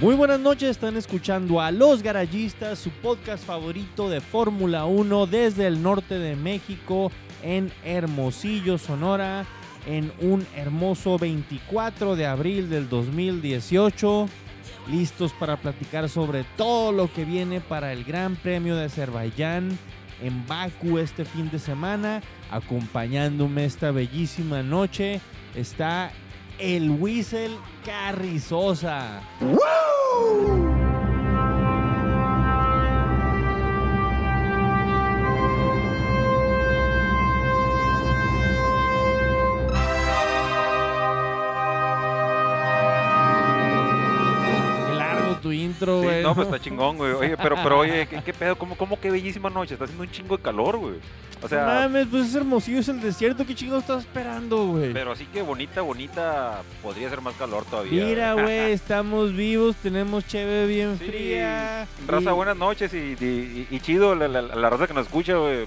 Muy buenas noches, están escuchando a Los Garayistas, su podcast favorito de Fórmula 1 desde el norte de México en Hermosillo, Sonora, en un hermoso 24 de abril del 2018. Listos para platicar sobre todo lo que viene para el Gran Premio de Azerbaiyán en Baku este fin de semana. Acompañándome esta bellísima noche está el Whistle Carrizosa. Qué no, pues está chingón, güey. Oye, pero, pero oye, ¿qué, qué pedo? ¿Cómo, ¿Cómo qué bellísima noche? Está haciendo un chingo de calor, güey. O No sea, mames, pues es hermosillo, es el desierto. ¿Qué chingo estás esperando, güey? pero así que bonita, bonita, podría ser más calor todavía. Mira, güey, estamos vivos, tenemos cheve bien Sí, fría. Raza, y- buenas noches y, y- y chido la, la- la raza que nos escucha, güey.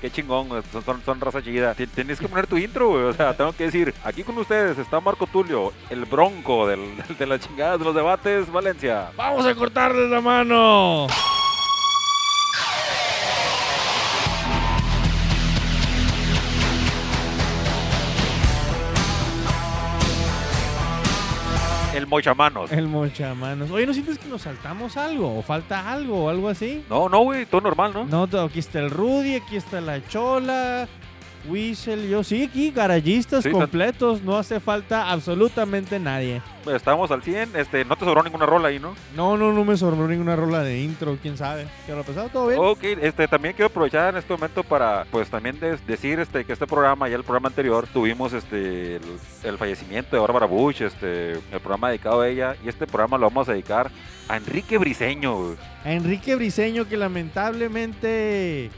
Qué chingón. Son, son, son raza chida. Ti- Tienes que poner tu intro, güey. O sea, tengo que decir, aquí con ustedes está Marco Tulio, el bronco del, de las chingadas de los debates, Valencia. ¡Vamos a cortarles la mano! Mochamanos. El mochamanos. Oye, ¿no sientes que nos saltamos algo? ¿O falta algo o algo así? No, no, güey, todo normal, ¿no? No, todo- aquí está el Rudy, aquí está la Chola, Whistle, yo sí, aquí garayistas Sí, completos, no hace falta absolutamente nadie. Estamos al 100, este, no te sobró ninguna rola ahí, ¿no? No, no, no me sobró ninguna rola de intro, quién sabe. ¿Qué habrá pasado? ¿Todo bien? Ok, este, también quiero aprovechar en este momento para, pues, también decir, este, que este programa, ya el programa anterior, tuvimos, este, el, el fallecimiento de Bárbara Bush, este, el programa dedicado a ella, y este programa lo vamos a dedicar a Enrique Briseño. A Enrique Briseño, que lamentablemente.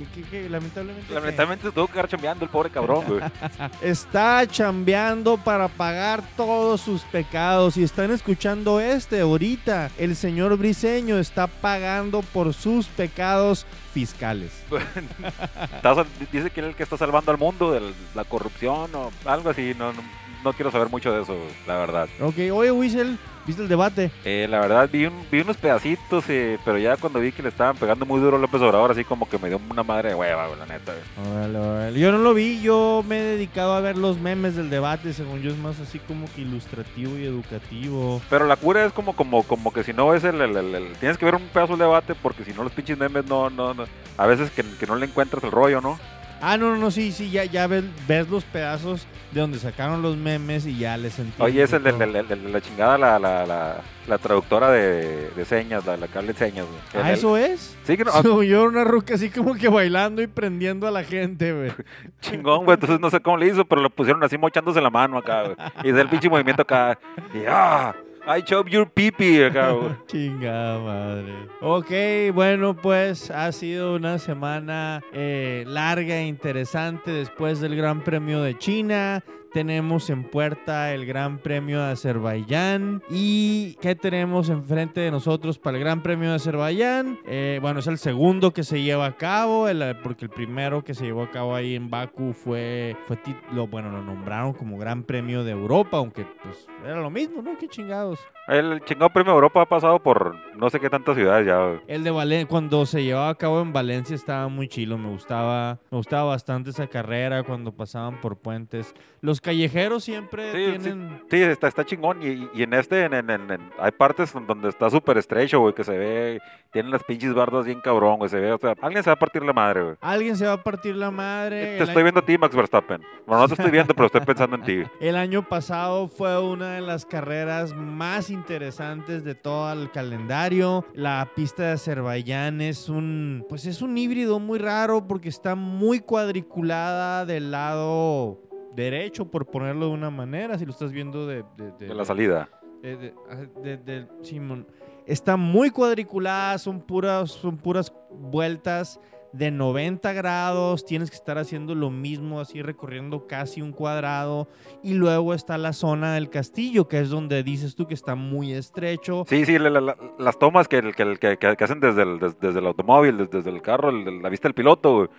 Que, que- que lamentablemente. Lamentablemente tuvo que quedar chambeando el pobre cabrón, güey. Está chambeando para pagar todos sus pecados. Y están escuchando este ahorita. El señor Briseño está pagando por sus pecados fiscales. Dice que es el que está salvando al mundo de la corrupción o algo así, no, no, no quiero saber mucho de eso, la verdad. Ok, oye, Whistle, ¿viste el debate? Eh, la verdad vi, un- vi unos pedacitos, eh, pero ya cuando vi que le estaban pegando muy duro a López Obrador, así como que me dio una madre de hueva, la neta. güey. Órale, órale. Yo no lo vi, yo me he dedicado a ver los memes del debate. Según yo, es más así como que ilustrativo y educativo. Pero la cura es como, como, como que si no ves el, el- el- el- Tienes que ver un pedazo del debate porque si no los pinches memes no, no, no- A veces que, que no le encuentras el rollo, ¿no? Ah, no, no, sí, sí, ya, ya ves, ves los pedazos de donde sacaron los memes y ya les entiendo. Oye, es el de, todo. el- el- el de la chingada, la, la, la, la traductora de, de señas, la, habla de señas, güey. ¿Ah, eso es? Sí, que no, Según yo, una ruca así como que bailando y prendiendo a la gente, güey. chingón, güey. Entonces no sé cómo le hizo, pero lo pusieron así mochándose la mano acá, güey. Y es el pinche movimiento acá. Y ah, I chop your pipi. Chingada madre. Ok, bueno, pues ha sido una semana eh, larga e interesante después del Gran Premio de China. Tenemos en puerta el Gran Premio de Azerbaiyán. ¿Y qué tenemos enfrente de nosotros para el Gran Premio de Azerbaiyán? Eh, bueno, es el segundo que se lleva a cabo, el- porque el primero que se llevó a cabo ahí en Baku fue, fue lo, bueno, lo nombraron como Gran Premio de Europa, aunque pues era lo mismo, ¿no? Qué chingados. El chingado premio Europa ha pasado por no sé qué tantas ciudades ya. El de Valencia, cuando se llevaba a cabo en Valencia estaba muy chilo, me gustaba, me gustaba bastante esa carrera cuando pasaban por puentes. Los callejeros siempre Sí, tienen... Sí, está, está chingón. Y, y en este, en, en- en- en- hay partes donde está súper estrecho, güey, que se ve, tienen las pinches bardas bien cabrón, güey, se ve, o sea, alguien se va a partir la madre, güey. Alguien se va a partir la madre. Te estoy año- viendo a ti, Max Verstappen. Bueno, no te estoy viendo, pero estoy pensando en ti. El año pasado fue una de las carreras más interesantes de todo el calendario. La pista de Azerbaiyán es un, pues es un híbrido muy raro porque está muy cuadriculada del lado derecho, por ponerlo de una manera, si lo estás viendo de, de- la salida. de- ah, Simón. Está muy cuadriculada, son puras, son puras vueltas de 90 grados, tienes que estar haciendo lo mismo, así recorriendo casi un cuadrado. Y luego está la zona del castillo, que es donde dices tú que está muy estrecho. Sí, sí, la- la- la- las tomas que, que, que- hacen desde el, des- desde, el automóvil, desde, desde el carro, el- la vista del piloto.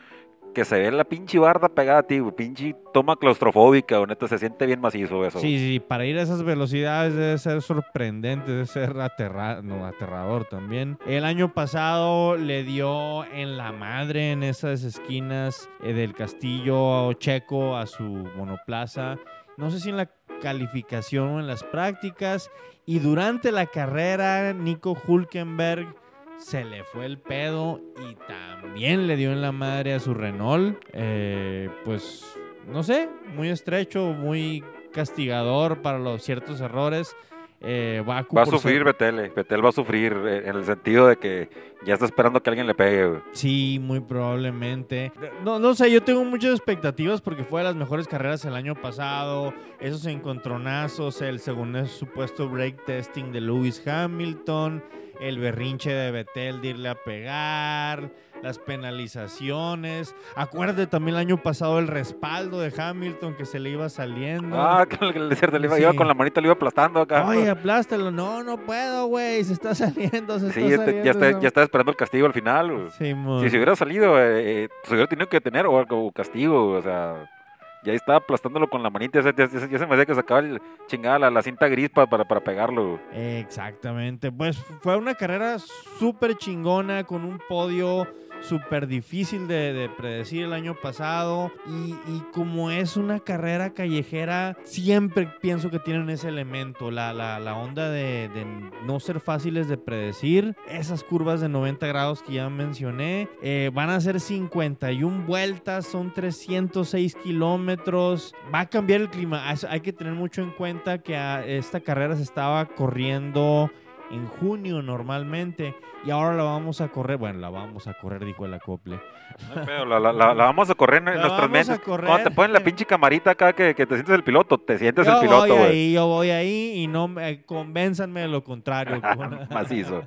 Que se ve la pinche barda pegada a ti, güey, pinche toma claustrofóbica, güey, neta, se siente bien macizo eso. Sí, sí, para ir a esas velocidades debe ser sorprendente, debe ser aterra no, aterrador también. El año pasado le dio en la madre en esas esquinas eh, del castillo checo a su monoplaza. No sé si en la calificación o en las prácticas. Y durante la carrera, Nico Hulkenberg se le fue el pedo y también le dio en la madre a su Renault. Eh, pues, no sé, muy estrecho, muy castigador para los ciertos errores. Eh, va a sufrir Betel, Betel va a sufrir eh, en el sentido de que ya está esperando que alguien le pegue. Sí, muy probablemente. No, no sé, yo tengo muchas expectativas porque fue de las mejores carreras el año pasado. Esos encontronazos, el segundo supuesto break testing de Lewis Hamilton el berrinche de Betel de irle a pegar, las penalizaciones. Acuérdate también el año pasado el respaldo de Hamilton que se le iba saliendo. Ah, que le, le iba, con la manita, le iba aplastando acá. Oye, aplástalo. No, no puedo, güey. Se está saliendo, se sí, está saliendo. Ya, está, esperando el castigo al final. Sí, si se hubiera salido, eh, eh, se hubiera tenido que tener o algo castigo, o sea ya estaba aplastándolo con la manita, ya, se me hacía que sacaba el, chingada la, cinta gris para, para, pegarlo. Exactamente, pues fue una carrera súper chingona con un podio súper difícil de, predecir el año pasado. Y, como es una carrera callejera, siempre pienso que tienen ese elemento, la, onda de, no ser fáciles de predecir. Esas curvas de 90 grados que ya mencioné, eh, van a ser 51 vueltas, son 306 kilómetros. Va a cambiar el clima. Hay que tener mucho en cuenta que esta carrera se estaba corriendo en junio normalmente y ahora la vamos a correr, bueno, la vamos a correr, dijo el acople. la, la, vamos a correr en nuestras mentes. Cuando te ponen la pinche camarita acá que, que te sientes el piloto, te sientes el piloto, voy ahí, yo voy ahí y no me convénzanme de lo contrario. Macizo.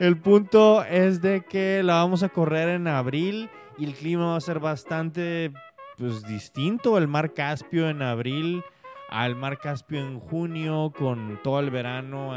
El punto es de que la vamos a correr en abril y el clima va a ser bastante pues distinto. El mar Caspio en abril al mar Caspio en junio con todo el verano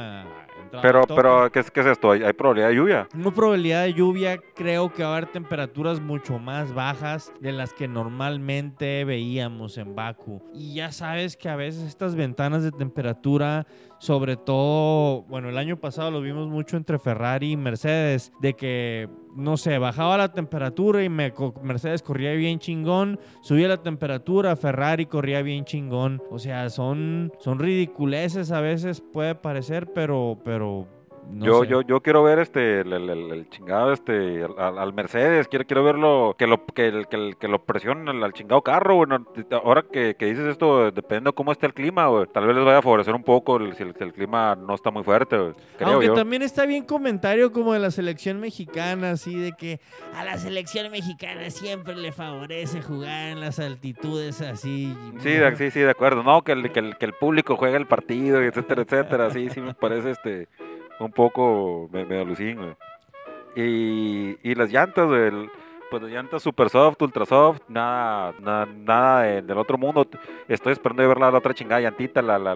pero, pero ¿qué es, ¿qué es esto? ¿Hay, probabilidad de lluvia? No probabilidad de lluvia, creo que va a haber temperaturas mucho más bajas de las que normalmente veíamos en Baku. Y ya sabes que a veces estas ventanas de temperatura sobre todo, bueno, el año pasado lo vimos mucho entre Ferrari y Mercedes, de que, no sé, bajaba la temperatura y Mercedes corría bien chingón, subía la temperatura, Ferrari corría bien chingón. O sea, son, son ridiculeces a veces, puede parecer, pero, pero yo, yo, yo quiero ver este el, chingado este al, Mercedes, quiero, quiero verlo que lo que, que, que lo presionen al, chingado carro, bueno, ahora que, dices esto, dependiendo cómo esté el clima, tal vez les vaya a favorecer un poco si el, clima no está muy fuerte, Aunque también está bien comentario como de la selección mexicana, así de que a la selección mexicana siempre le favorece jugar en las altitudes así. Sí, de, sí, sí, de acuerdo, no, que el, que el, que el público juegue el partido, etcétera, etcétera, sí, sí me parece este un poco me, me alucino. Y, y las llantas, el, pues las llantas super soft, ultra soft, nada, nada, nada del otro mundo. Estoy esperando de ver la, otra chingada llantita, la, la,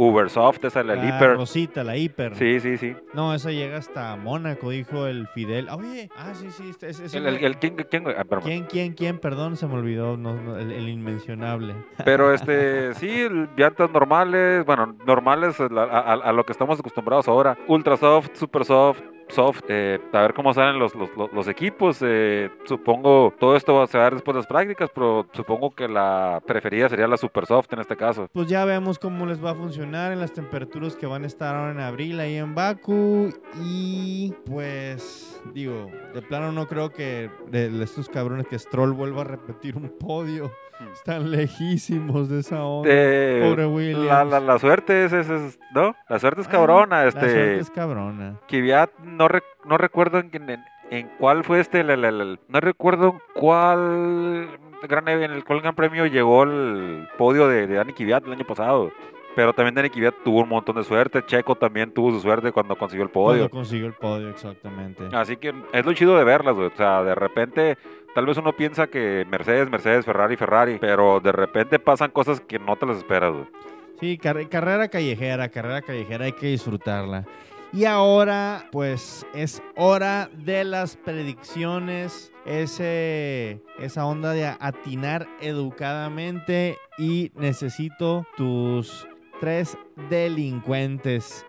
Ubersoft, esa la, la hiper. Rosita, la hiper. Sí, sí, sí. No, esa llega hasta Mónaco, dijo el Fidel. Oye, ah, sí, sí. Es, es el, el, ¿quién, quién, ah, quién, quién, quién? Perdón, se me olvidó. No, el, inmencionable. Pero este, sí, llantas normales, bueno, normales a, a, a, lo que estamos acostumbrados ahora. Ultra soft, super soft, soft, eh, a ver cómo salen los, los, equipos. Eh, supongo todo esto se va a ver después de las prácticas, pero supongo que la preferida sería la super soft en este caso. Pues ya vemos cómo les va a funcionar en las temperaturas que van a estar ahora en abril ahí en Baku. Y pues, digo, de plano no creo que de estos cabrones que Stroll vuelva a repetir un podio. Están lejísimos de esa onda. Pobre Williams. La, la, la suerte es, es, ¿no? La suerte es ah, cabrona. este, la suerte es cabrona. Kvyat, no, no recuerdo en, en, cuál fue este, no recuerdo en cuál gran, en el cual gran premio llegó el podio de, de Dani Kvyat el año pasado. Pero también Dani Kvyat tuvo un montón de suerte. Checo también tuvo su suerte cuando consiguió el podio. Cuando consiguió el podio, exactamente. Así que es lo chido de verlas, O sea, de repente Tal vez uno piensa que Mercedes, Mercedes, Ferrari, Ferrari, pero de repente pasan cosas que no te las esperas. Sí, carrera callejera, carrera callejera, hay que disfrutarla. Y ahora, pues es hora de las predicciones. Ese, esa onda de atinar educadamente. Y necesito tus tres delincuentes.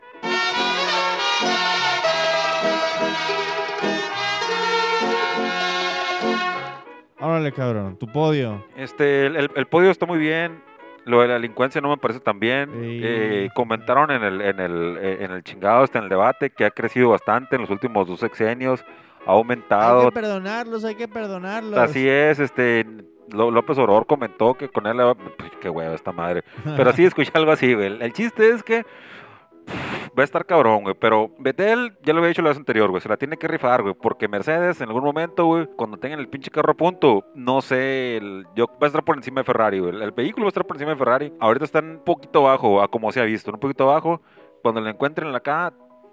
Órale, cabrón, tu podio. Este, el, el- el podio está muy bien. Lo de la delincuencia no me parece tan bien. Sí. Eh, comentaron en el, en el, eh, en el chingado, este, en el debate, que ha crecido bastante en los últimos dos sexenios. Ha Hay aumentado. que perdonarlos, hay que perdonarlos. Así es, este. López Obrador comentó que con él. pues, qué hueva esta madre. Pero sí, escuché algo así, güey. El, chiste es que pff, va a estar cabrón, güey. Pero Betel, ya lo había dicho la vez anterior, güey. Se la tiene que rifar, güey. Porque Mercedes, en algún momento, güey, cuando tengan el pinche carro a punto, no sé, el- yo va a estar por encima de Ferrari, güey. El, el vehículo va a estar por encima de Ferrari. Ahorita está un poquito bajo, a como se ha visto, un poquito bajo. Cuando lo encuentren acá,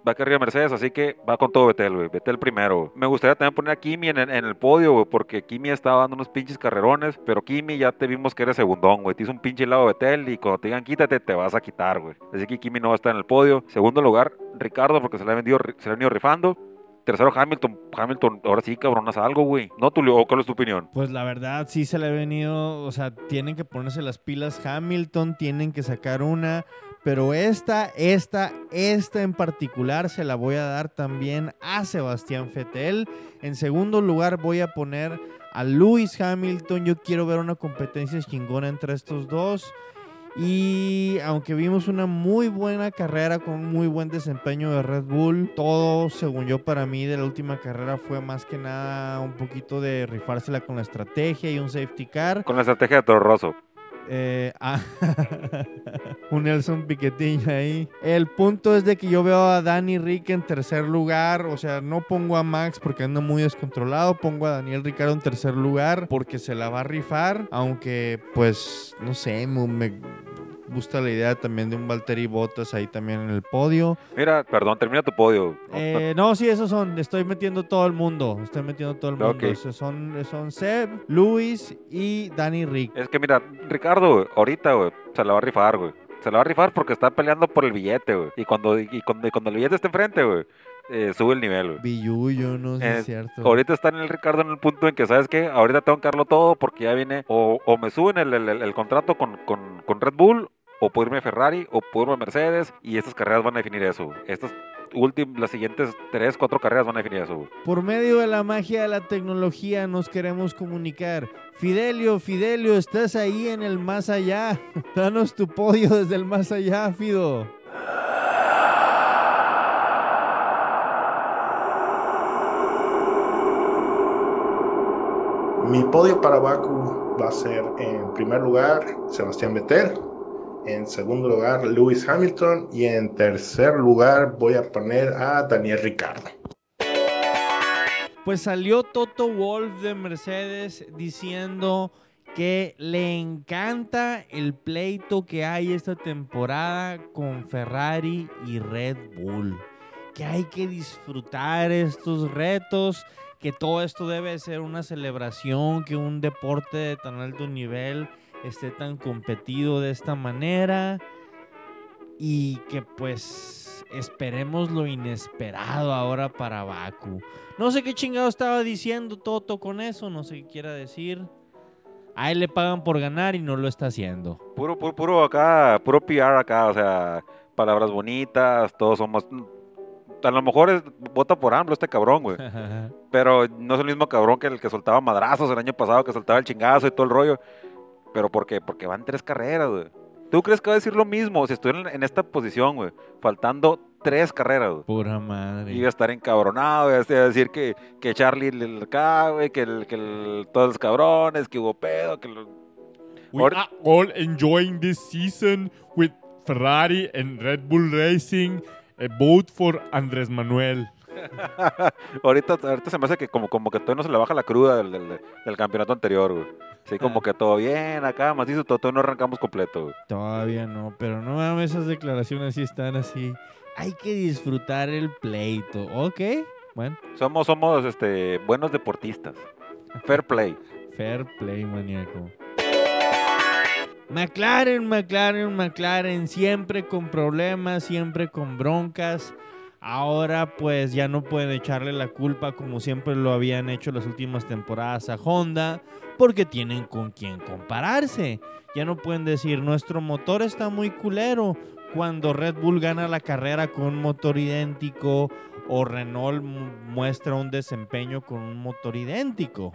va que arriba Mercedes, así que va con todo Betel, güey. Betel primero. Me gustaría también poner a Kimi en, el- podio, güey, porque Kimi estaba dando unos pinches carrerones, pero Kimi ya te vimos que eres segundón, güey. Te hizo un pinche lado Betel y cuando te digan quítate, te vas a quitar, güey. Así que Kimi no va a estar en el podio. Segundo lugar, Ricardo, porque se le ha vendido, se le ha venido rifando. Tercero, Hamilton. Hamilton, ahora sí, cabronas algo, güey. No, Tulio, ¿o ¿cuál es tu opinión? Pues la verdad sí se le ha venido, o sea, tienen que ponerse las pilas Hamilton, tienen que sacar una, pero esta, esta, esta en particular se la voy a dar también a Sebastián Vettel. En segundo lugar voy a poner a Lewis Hamilton, yo quiero ver una competencia chingona entre estos dos. Y aunque vimos una muy buena carrera con un muy buen desempeño de Red Bull, todo, según yo, para mí de la última carrera fue más que nada un poquito de rifársela con la estrategia y un safety car. Con la estrategia de Toro Rosso. Eh, un Nelson Piquetín ahí. El punto es de que yo veo a Danny Rick en tercer lugar. O sea, no pongo a Max porque anda muy descontrolado. Pongo a Daniel Ricardo en tercer lugar porque se la va a rifar. Aunque, pues, no sé, me gusta la idea también de un Valtteri Bottas ahí también en el podio. Mira, perdón, termina tu podio. No, Eh, no, sí, esos son. Estoy metiendo todo el mundo. Estoy metiendo todo el mundo. Esos son, son Seb, Luis y Danny Rick. Es que mira, Ricardo, ahorita, güey, se la va a rifar, güey. Se la va a rifar porque está peleando por el billete, güey. Y cuando, y cuando, y cuando el billete esté enfrente, güey, eh, sube el nivel, güey. Billuyo, no sé si Eh, es cierto. Ahorita está en el Ricardo en el punto en que, ¿sabes qué? Ahorita tengo que darlo todo porque ya viene, o, o me suben el, el- el contrato con, con- con Red Bull, o puedo irme a Ferrari, o puedo irme a Mercedes, y estas carreras van a definir eso. Estas últimas, las siguientes tres, cuatro carreras van a definir eso. Por medio de la magia de la tecnología nos queremos comunicar. Fidelio, Fidelio, estás ahí en el más allá. Danos tu podio desde el más allá, Fido. Mi podio para Baku va a ser en primer lugar Sebastián Vettel, en segundo lugar Lewis Hamilton y en tercer lugar voy a poner a Daniel Ricardo. Pues salió Toto Wolf de Mercedes diciendo que le encanta el pleito que hay esta temporada con Ferrari y Red Bull. Que hay que disfrutar estos retos, que todo esto debe ser una celebración, que un deporte de tan alto nivel esté tan competido de esta manera y que pues esperemos lo inesperado ahora para Baku. No sé qué chingado estaba diciendo Toto con eso, no sé qué quiera decir. A él le pagan por ganar y no lo está haciendo. Puro, puro, puro acá, puro PR acá, o sea, palabras bonitas, todos somos... A lo mejor es, vota por AMLO este cabrón, güey. Pero no es el mismo cabrón que el que soltaba madrazos el año pasado, que soltaba el chingazo y todo el rollo. ¿Pero por qué? Porque van tres carreras, güey. ¿Tú crees que va a decir lo mismo si estuviera en, esta posición, güey? Faltando tres carreras, güey. Pura madre. Iba a estar encabronado, iba a decir que, que Charlie le güey, que, el, que el- todos los cabrones, que hubo pedo, que... lo- We are all enjoying this season with Ferrari and Red Bull Racing. A vote for Andrés Manuel. ahorita, ahorita se me hace que como, como que todavía no se le baja la cruda del, del- del campeonato anterior, güey. Sí, como que todo bien acá, más dice, todo, todavía no arrancamos completo, güey. Todavía no, pero no mames, esas declaraciones sí están así. Hay que disfrutar el pleito. Ok, bueno, Somos, somos este, buenos deportistas. Fair play. fair play, maníaco. McLaren, McLaren, McLaren, siempre con problemas, siempre con broncas. Ahora pues ya no pueden echarle la culpa como siempre lo habían hecho las últimas temporadas a Honda porque tienen con quién compararse. Ya no pueden decir nuestro motor está muy culero cuando Red Bull gana la carrera con un motor idéntico o Renault mu- muestra un desempeño con un motor idéntico.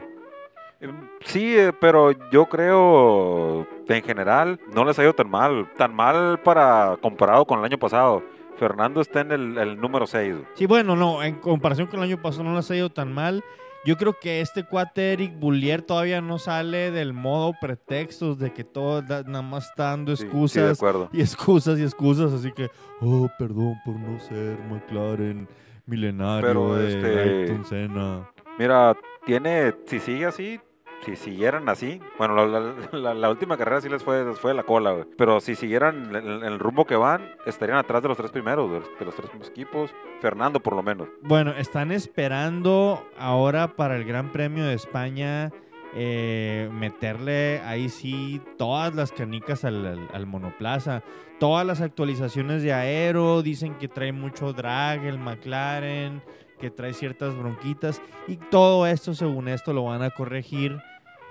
Em, Sí, eh, pero yo creo en general no les ha ido tan mal. Tan mal para comparado con el año pasado. Fernando está en el, el número 6. Sí, bueno, no, en comparación con el año pasado no les ha ido tan mal. Yo creo que este cuate Eric Bullier todavía no sale del modo pretextos de que todo da- nada más está dando Sí, sí, de excusas acuerdo. y excusas y excusas, así que, oh, perdón por no ser McLaren milenario Pero, de este, Ayrton Senna. Mira, tiene, si sigue así, si siguieran así, bueno, la, última carrera sí les fue, fue la cola, pero si siguieran en el rumbo que van, estarían atrás de los tres primeros, de los, de los tres primeros equipos, Fernando por lo menos. Bueno, están esperando ahora para el Gran Premio de España eh, meterle ahí sí todas las canicas al monoplaza. Todas las actualizaciones de aero dicen que trae mucho drag el McLaren, que trae ciertas bronquitas y todo esto según esto lo van a corregir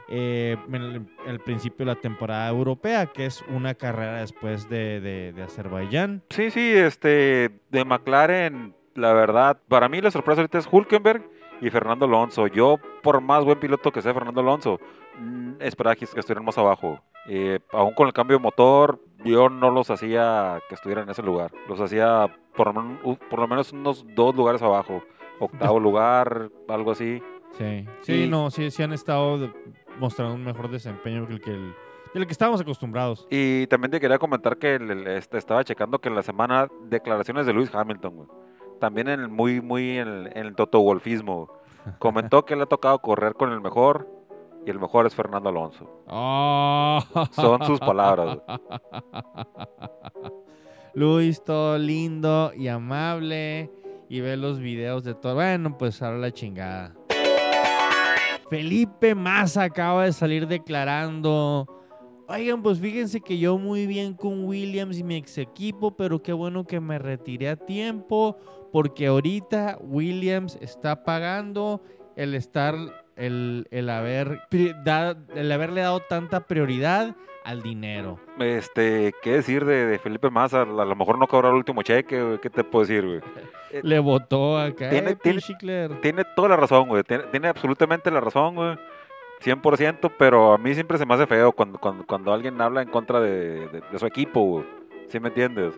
eh, en el, principio de la temporada europea, que es una carrera después de, de- de Azerbaiyán. Sí, sí, este, de McLaren, la verdad, para mí la sorpresa ahorita es Hulkenberg y Fernando Alonso. Yo, por más buen piloto que sea Fernando Alonso, mm, esperaba que, estuvieran más abajo. Eh, aún con el cambio de motor, yo no los hacía que estuvieran en ese lugar. Los hacía por, por lo menos unos dos lugares abajo. Octavo lugar, algo así. Sí, sí, Y- no, sí, sí han estado de- mostrando un mejor desempeño que el que, el, del que estábamos acostumbrados. Y también te quería comentar que el- el- este, estaba checando que en la semana declaraciones de Lewis Hamilton, güey. También en el, muy, muy en el, en el Toto Wolfismo. Comentó que le ha tocado correr con el mejor y el mejor es Fernando Alonso. Oh. Son sus palabras. Luis, todo lindo y amable. Y ve los videos de todo. Bueno, pues ahora la chingada. Felipe Massa acaba de salir declarando. Oigan, pues fíjense que yo muy bien con Williams y mi ex equipo, pero qué bueno que me retiré a tiempo, porque ahorita Williams está pagando el estar, el, el haber, el haberle dado tanta prioridad al dinero. Este, ¿qué decir de, de Felipe Massa? A lo mejor no cobrar el último cheque. ¿Qué te puedo decir, güey? Le votó acá. Tiene- eh, tiene-. Tiene toda la razón, güey. Tiene, tiene absolutamente la razón, güey. 100%, pero a mí siempre se me hace feo cuando, cuando, cuando alguien habla en contra de, de- de su equipo, güey. ¿Sí me entiendes?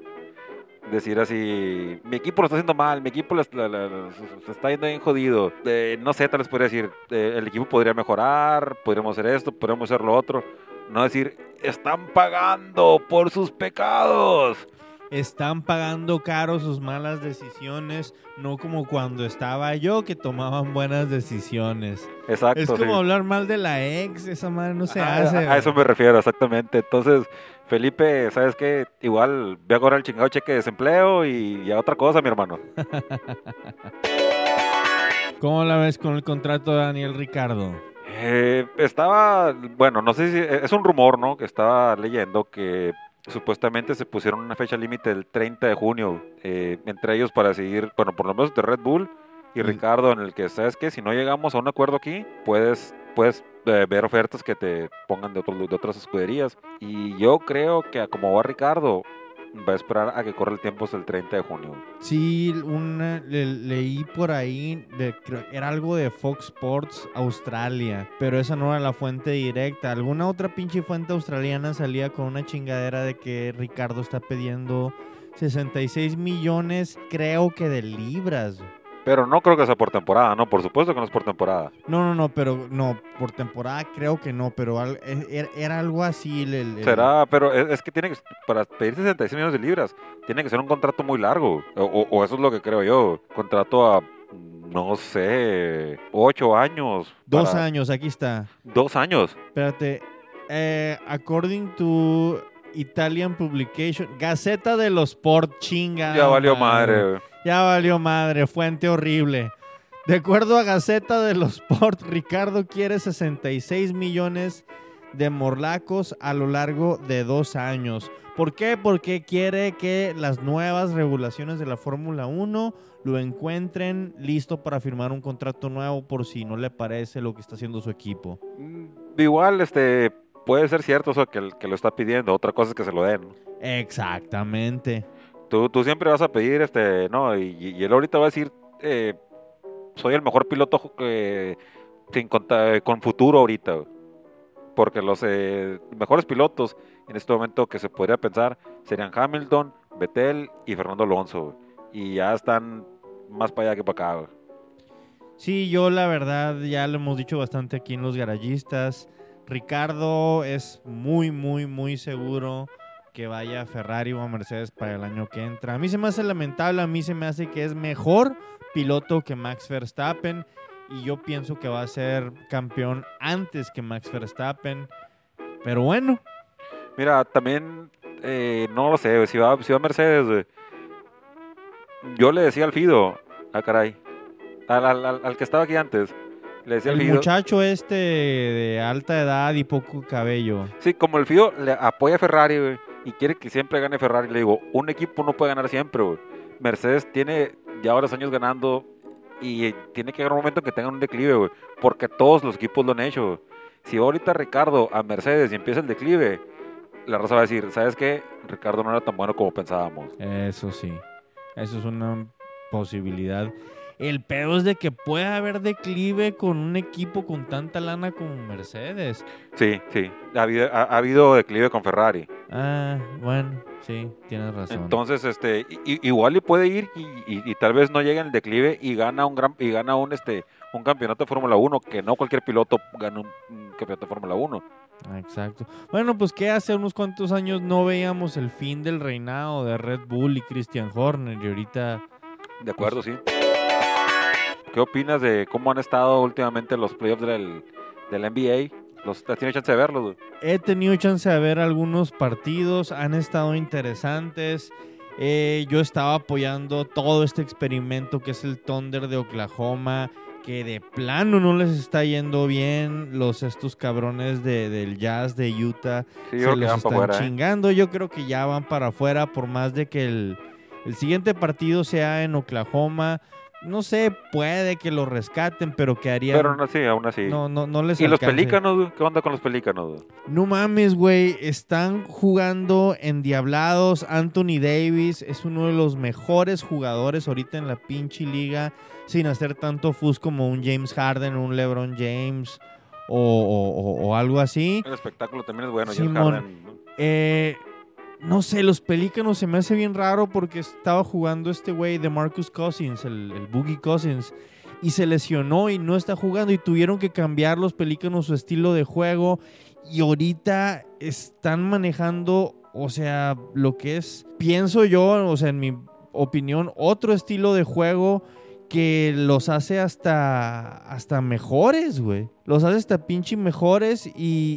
Decir así, mi equipo lo está haciendo mal, mi equipo les- la- la- la- se está yendo bien jodido. Eh, no sé, tal vez podría decir, eh, el equipo podría mejorar, podríamos hacer esto, podríamos hacer lo otro. No decir, están pagando por sus pecados. Están pagando caro sus malas decisiones, no como cuando estaba yo que tomaban buenas decisiones. Exacto. es como sí. hablar mal de la ex, esa madre no se a, hace. a- a eso me refiero, exactamente. Entonces, Felipe, ¿sabes qué? Igual ve a cobrar el chingado cheque de desempleo y, y a otra cosa, mi hermano. ¿Cómo la ves con el contrato de Daniel Ricardo? Eh, estaba, bueno, no sé si es un rumor, ¿no? Que estaba leyendo que supuestamente se pusieron una fecha límite del 30 de junio, eh, entre ellos para seguir, bueno, por lo menos de Red Bull y. Ricardo, en el que, ¿sabes qué? Si no llegamos a un acuerdo aquí, puedes, puedes eh, ver ofertas que te pongan de, otros- de otras escuderías. Y yo creo que como va Ricardo, va a esperar a que corra el tiempo hasta el 30 de junio. Sí, una, le- leí por ahí, de, era algo de Fox Sports Australia, pero esa no era la fuente directa. Alguna otra pinche fuente australiana salía con una chingadera de que Ricardo está pidiendo 66 millones, creo que de libras. Pero no creo que sea por temporada, ¿no? Por supuesto que no es por temporada. No, no, no, pero no, por temporada creo que no, pero al- e- era, era algo así. el- Será, pero es, es que tiene que, para pedir 66 millones de libras, tiene que ser un contrato muy largo. O, eso es lo que creo yo. Contrato a, no sé, 8 años. Dos para- años, aquí está. Dos años. Espérate. Eh, according to Italian Publication, Gaceta de los Sport, chinga. Ya valió madre. güey. Ya valió madre, fuente horrible. De acuerdo a Gaceta de los Sport, Ricardo quiere 66 millones de morlacos a lo largo de dos años. ¿Por qué? Porque quiere que las nuevas regulaciones de la Fórmula 1 lo encuentren listo para firmar un contrato nuevo por si no le parece lo que está haciendo su equipo. Mm, Igual, este, puede ser cierto eso que, que lo está pidiendo. Otra cosa es que se lo den. Exactamente. Tú, tú siempre vas a pedir, este, no, y, él ahorita va a decir, eh, soy el mejor piloto que, sin conta- con futuro ahorita. Porque los eh, mejores pilotos en este momento que se podría pensar serían Hamilton, Vettel y Fernando Alonso. Y ya están más para allá que para acá. Sí, yo la verdad ya lo hemos dicho bastante aquí en los garayistas. Ricardo es muy, muy, muy seguro que vaya a Ferrari o a Mercedes para el año que entra. A mí se me hace lamentable, a mí se me hace que es mejor piloto que Max Verstappen y yo pienso que va a ser campeón antes que Max Verstappen. Pero bueno, Mira, también, eh, no lo sé, si va, si va Mercedes, yo le decía al Fido, ah caray, al- al- al que estaba aquí antes, le decía el muchacho este de alta edad y poco cabello. sí, como el Fido le apoya a Ferrari, güey, y quiere que siempre gane Ferrari, le digo, un equipo no puede ganar siempre, güey. Mercedes tiene ya varios años ganando y tiene que llegar un momento en que tengan un declive, güey, porque todos los equipos lo han hecho, güey. Si va ahorita Ricardo a Mercedes y empieza el declive, la raza va a decir, ¿sabes qué? Ricardo no era tan bueno como pensábamos. Eso sí, eso es una posibilidad. El pedo es de que puede haber declive con un equipo con tanta lana como Mercedes. Sí, sí. Ha habido, ha, ha habido declive con Ferrari. Ah, bueno, sí, tienes razón. Entonces, este, igual y puede ir y, y- y tal vez no llegue en el declive y gana un gran y gana un este un campeonato de Fórmula 1, que no cualquier piloto gana un, un campeonato de Fórmula 1. Ah, Exacto. Bueno, pues que hace unos cuantos años no veíamos el fin del reinado de Red Bull y Christian Horner y ahorita De acuerdo, sí. ¿Qué opinas de cómo han estado últimamente los playoffs del, del NBA? Los, ¿Has tenido chance de verlos? güey? He tenido chance de ver algunos partidos, han estado interesantes. Eh, yo estaba apoyando todo este experimento que es el Thunder de Oklahoma, que de plano no les está yendo bien. Los estos cabrones de- del Jazz de Utah Sí, yo se creo que los van están para afuera. ¿eh? chingando. Yo creo que ya van para afuera, por más de que el, el siguiente partido sea en Oklahoma. No sé, puede que lo rescaten, pero que harían. Pero no, sí, aún así. no, no, no les ¿Y los pelícanos? ¿Qué onda con los pelícanos? No mames, güey. Están jugando endiablados. Anthony Davis es uno de los mejores jugadores ahorita en la pinche liga. Sin hacer tanto fus como un James Harden, un LeBron James o, o- o- o algo así. El espectáculo también es bueno. James Simón. Harden, ¿no? Eh, no sé, los pelícanos se me hace bien raro porque estaba jugando este güey de Marcus Cousins, el, el Boogie Cousins, y se lesionó y no está jugando y tuvieron que cambiar los pelícanos su estilo de juego y ahorita están manejando, o sea, lo que es, pienso yo, o sea, en mi opinión, otro estilo de juego que los hace hasta, hasta mejores, güey. Los hace hasta pinche mejores y,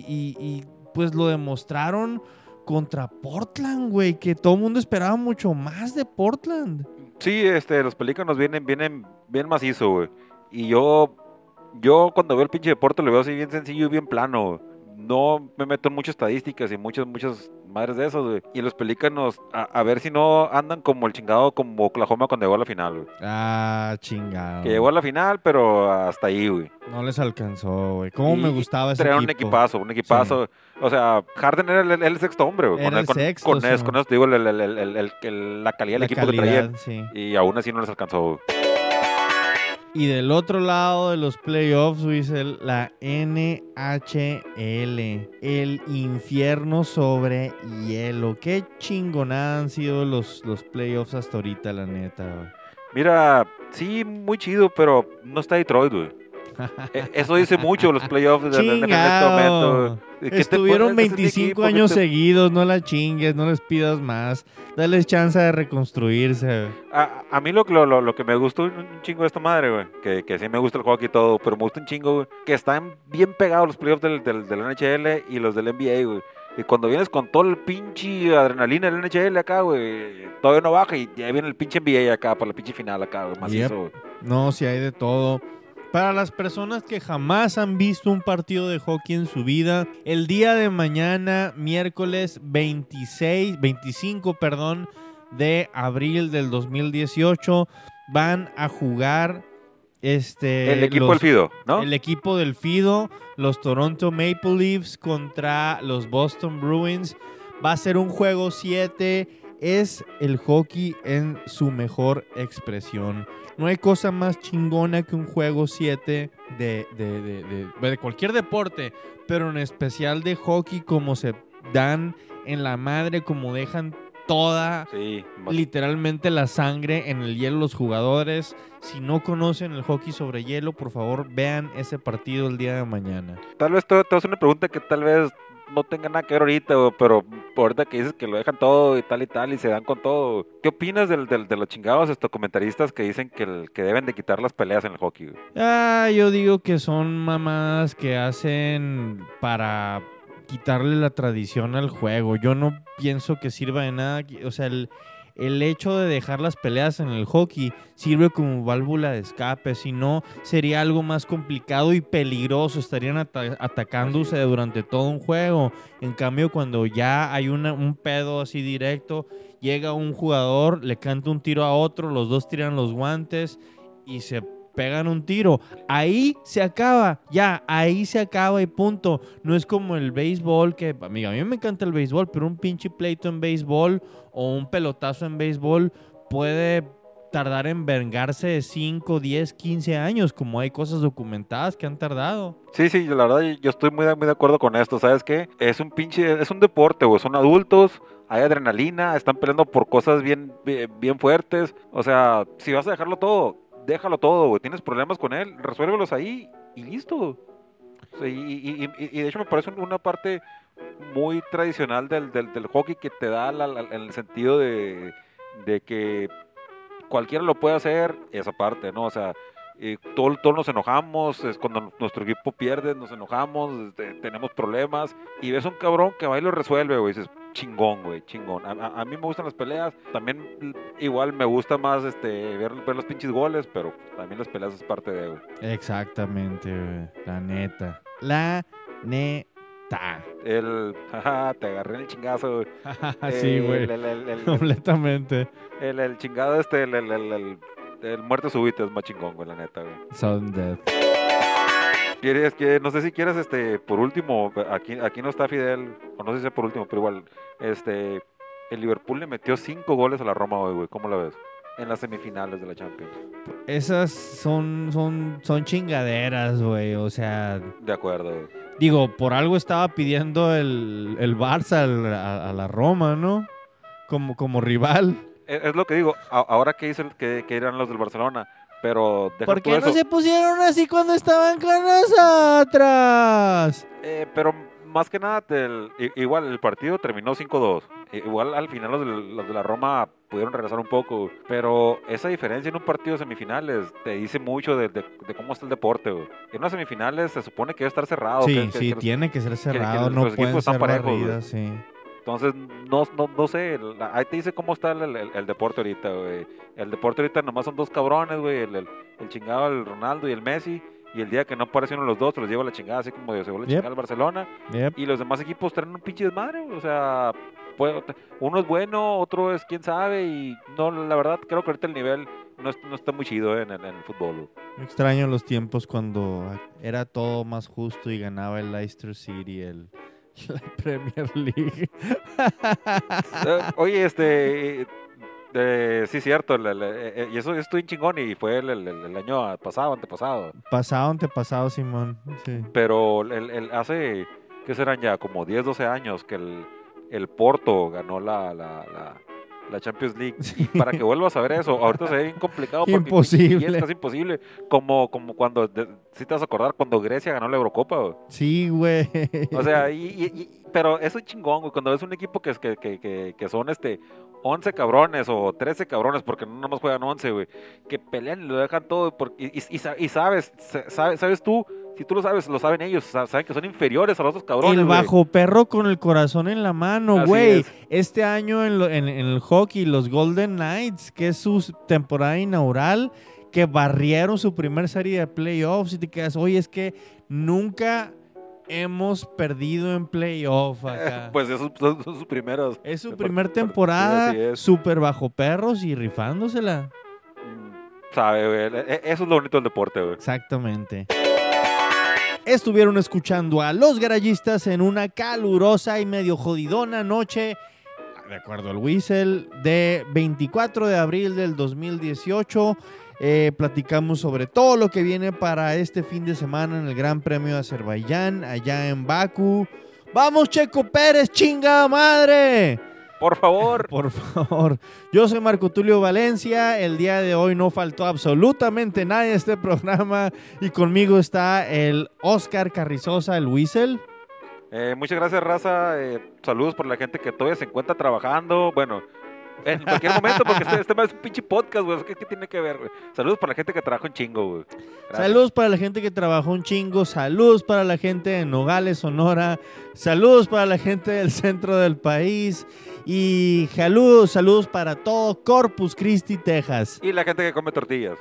y- y, pues lo demostraron contra Portland, güey, que todo el mundo esperaba mucho más de Portland. Sí, este, los pelícanos vienen, vienen bien macizo, güey. Y yo, yo cuando veo el pinche deporte lo veo así bien sencillo y bien plano. No me meto en muchas estadísticas y muchas, muchas madres de esos, güey. Y los pelícanos, a, a ver si no andan como el chingado como Oklahoma cuando llegó a la final, güey. Ah, chingado. Que llegó a la final, pero hasta ahí, güey. No les alcanzó, güey. ¿Cómo Y me gustaba ese Traían un equipo? equipazo, un equipazo. O sea, Harden era el, el- el sexto hombre, güey. Era Con, el con- sexto, con sí, eso, con eso te digo la calidad del equipo que sí. Y aún así no les alcanzó, güey. Y del otro lado de los playoffs, dice la NHL, el infierno sobre hielo. Qué chingonada han sido los, los playoffs hasta ahorita, la neta. Mira, sí, muy chido, pero no está Detroit, güey. E- Eso dice mucho los playoffs de, de- en este momento. güey. ¿Qué te Estuvieron pones? Ese es mi 25 equipo, ¿qué años te- seguidos, no la chingues, no les pidas más. Dales chance de reconstruirse. A, a mí lo, lo, lo, que me gustó un chingo de esta madre, güey, que, que sí me gusta el juego aquí y todo, pero me gusta un chingo, güey, que están bien pegados los playoffs del, del, del NHL y los del NBA, güey. Y cuando vienes con todo el pinche adrenalina del NHL acá, güey, todavía no baja y ya viene el pinche NBA acá para la pinche final acá, güey, macizo, Yep. No, si hay de todo. Para las personas que jamás han visto un partido de hockey en su vida, el día de mañana, miércoles 26, 25, perdón, de abril del 2018, van a jugar este El equipo los- del Fido, ¿no? el equipo del Fido, los Toronto Maple Leafs contra los Boston Bruins. Va a ser un juego 7. Es el hockey en su mejor expresión. No hay cosa más chingona que un juego 7 de, de, de- de- de cualquier deporte, pero en especial de hockey, como se dan en la madre, como dejan toda Sí. literalmente la sangre en el hielo los jugadores. Si no conocen el hockey sobre hielo, por favor vean ese partido el día de mañana. Tal vez te, te voy a hacer una pregunta que tal vez no tenga nada que ver ahorita, pero ahorita que dices que lo dejan todo y tal y tal y se dan con todo. ¿Qué opinas del, del- de los chingados estos comentaristas que dicen que, el- que deben de quitar las peleas en el hockey? Ah, yo digo que son mamadas que hacen para quitarle la tradición al juego. Yo no pienso que sirva de nada. O sea, el, el hecho de dejar las peleas en el hockey sirve como válvula de escape. Si no, sería algo más complicado y peligroso. Estarían ata- atacándose durante todo un juego. En cambio, cuando ya hay una- un pedo así directo, llega un jugador, le canta un tiro a otro, los dos tiran los guantes y se pegan un tiro. Ahí se acaba, ya, ahí se acaba y punto. No es como el béisbol, que, amiga, a mí me encanta el béisbol, pero un pinche pleito en béisbol o un pelotazo en béisbol puede tardar en vengarse 5, 10, 15 años, como hay cosas documentadas que han tardado. Sí, sí, la verdad yo estoy muy, muy de acuerdo con esto, ¿sabes qué? Es un pinche, es un deporte, güey, son adultos, hay adrenalina, están peleando por cosas bien, bien fuertes, o sea, si vas a dejarlo todo, déjalo todo, güey, tienes problemas con él, resuélvelos ahí y listo. Y, de hecho me parece una parte muy tradicional del, hockey que te da en el sentido de, que cualquiera lo puede hacer, esa parte, ¿no? O sea, eh, todo- todos nos enojamos, es cuando nuestro equipo pierde, nos enojamos, este, tenemos problemas, y ves un cabrón que va y lo resuelve, güey, dices, chingón, güey, chingón. A, a- a mí me gustan las peleas, también igual me gusta más este ver, ver los pinches goles, pero también las peleas es parte de, güey. Exactamente, güey, la neta. La neta. El, jaja, te agarré en el chingazo, güey. sí, güey. El, el, el- el- Completamente. el- el chingado este, el, el, el, el- muerte súbita es más chingón, güey, la neta, güey. Son dead. ¿Quieres que, no sé si quieres, este, por último, aquí, aquí no está Fidel, o no sé si sea por último, pero igual, este, el Liverpool le metió cinco goles a la Roma hoy, güey, ¿cómo la ves? En las semifinales de la Champions. Esas son, son, son chingaderas, güey. O sea, De acuerdo, güey. digo, por algo estaba pidiendo el, el Barça al- a, a la Roma, ¿no? Como, como rival. Es, es lo que digo, a- ahora que dicen que, que eran los del Barcelona, pero deja ¿Por qué no se pusieron así cuando estaban con nosotros? eh, pero más que nada, igual el partido terminó 5-2. I- Igual al final los de, los de la Roma pudieron regresar un poco, pero esa diferencia en un partido de semifinales te dice mucho de, de- de cómo está el deporte. güey. En unas semifinales se supone que debe estar cerrado. Sí, que- sí, que tiene que ser cerrado, no los pueden equipos están ser parejos, barridas, sí. Entonces, no, no, no sé, la- ahí te dice cómo está el, el- el deporte ahorita, güey. El deporte ahorita nomás son dos cabrones, güey, el, el, el chingado, el Ronaldo y el Messi. Y el día que no aparecieron los dos, se los lleva la chingada, así como se llevó la Yep. chingada al Barcelona. Yep. Y los demás equipos traen un pinche desmadre, güey, o sea, puede- uno es bueno, otro es quién sabe. Y no, la verdad, creo que ahorita el nivel no, no está muy chido en, el- en el fútbol. güey. Extraño los tiempos cuando era todo más justo y ganaba el Leicester City, el, la Premier League. Eh, oye, este. eh, sí, cierto. el- el- eh, eh, y eso estuvo bien chingón y fue el, el- el año pasado, antepasado. pasado, antepasado, Simón. Sí. Pero el, el- hace, ¿qué serán ya? Como 10, 12 años que el, el Porto ganó la, la, la, la Champions League. Y para que vuelvas a ver eso, ahorita se ve bien complicado. Porque, Imposible. Es imposible. Como, como cuando, de- si te vas a acordar, cuando Grecia ganó la Eurocopa. güey. Sí, güey. O sea, y, y- y- pero eso es chingón, güey. Cuando ves un equipo que, que, que, que son este 11 cabrones o 13 cabrones, porque no nomás juegan 11, güey, que pelean y lo dejan todo. porque- y, y- y sa- y sabes, sa- sabes, sabes tú, si tú lo sabes, lo saben ellos, sa- saben que son inferiores a los otros cabrones. el bajo perro con el corazón en la mano, güey. es. Este año en, lo- en- en el hockey, los Golden Knights, que es su temporada inaugural, que barrieron su primer serie de playoffs y te quedas, oye, es que nunca hemos perdido en playoff acá. Pues esos son sus primeros. es su primer por- temporada súper bajo perros y rifándosela. Mm, Sabe, güey. e- e- Eso es lo bonito del deporte, güey. Exactamente. Estuvieron escuchando a los garayistas en una calurosa y medio jodidona noche, de acuerdo al Whistle, de 24 de abril del 2018. Eh, platicamos sobre todo lo que viene para este fin de semana en el Gran Premio de Azerbaiyán, allá en Baku. ¡Vamos, Checo Pérez, chinga madre! Por favor. Por favor. Yo soy Marco Tulio Valencia. El día de hoy no faltó absolutamente nadie a este programa. Y conmigo está el Oscar Carrizosa, el Whistle. Eh, muchas gracias, Raza. Eh, saludos por la gente que todavía se encuentra trabajando. Bueno, en cualquier momento, porque este, este es un pinche podcast, güey. ¿Qué, qué tiene que ver, güey? Saludos para la gente que trabaja un chingo, güey. Saludos para la gente que trabajó un chingo. Saludos para la gente de Nogales, Sonora. Saludos para la gente del centro del país. Y saludos, saludos para todo Corpus Christi, Texas. Y la gente que come tortillas.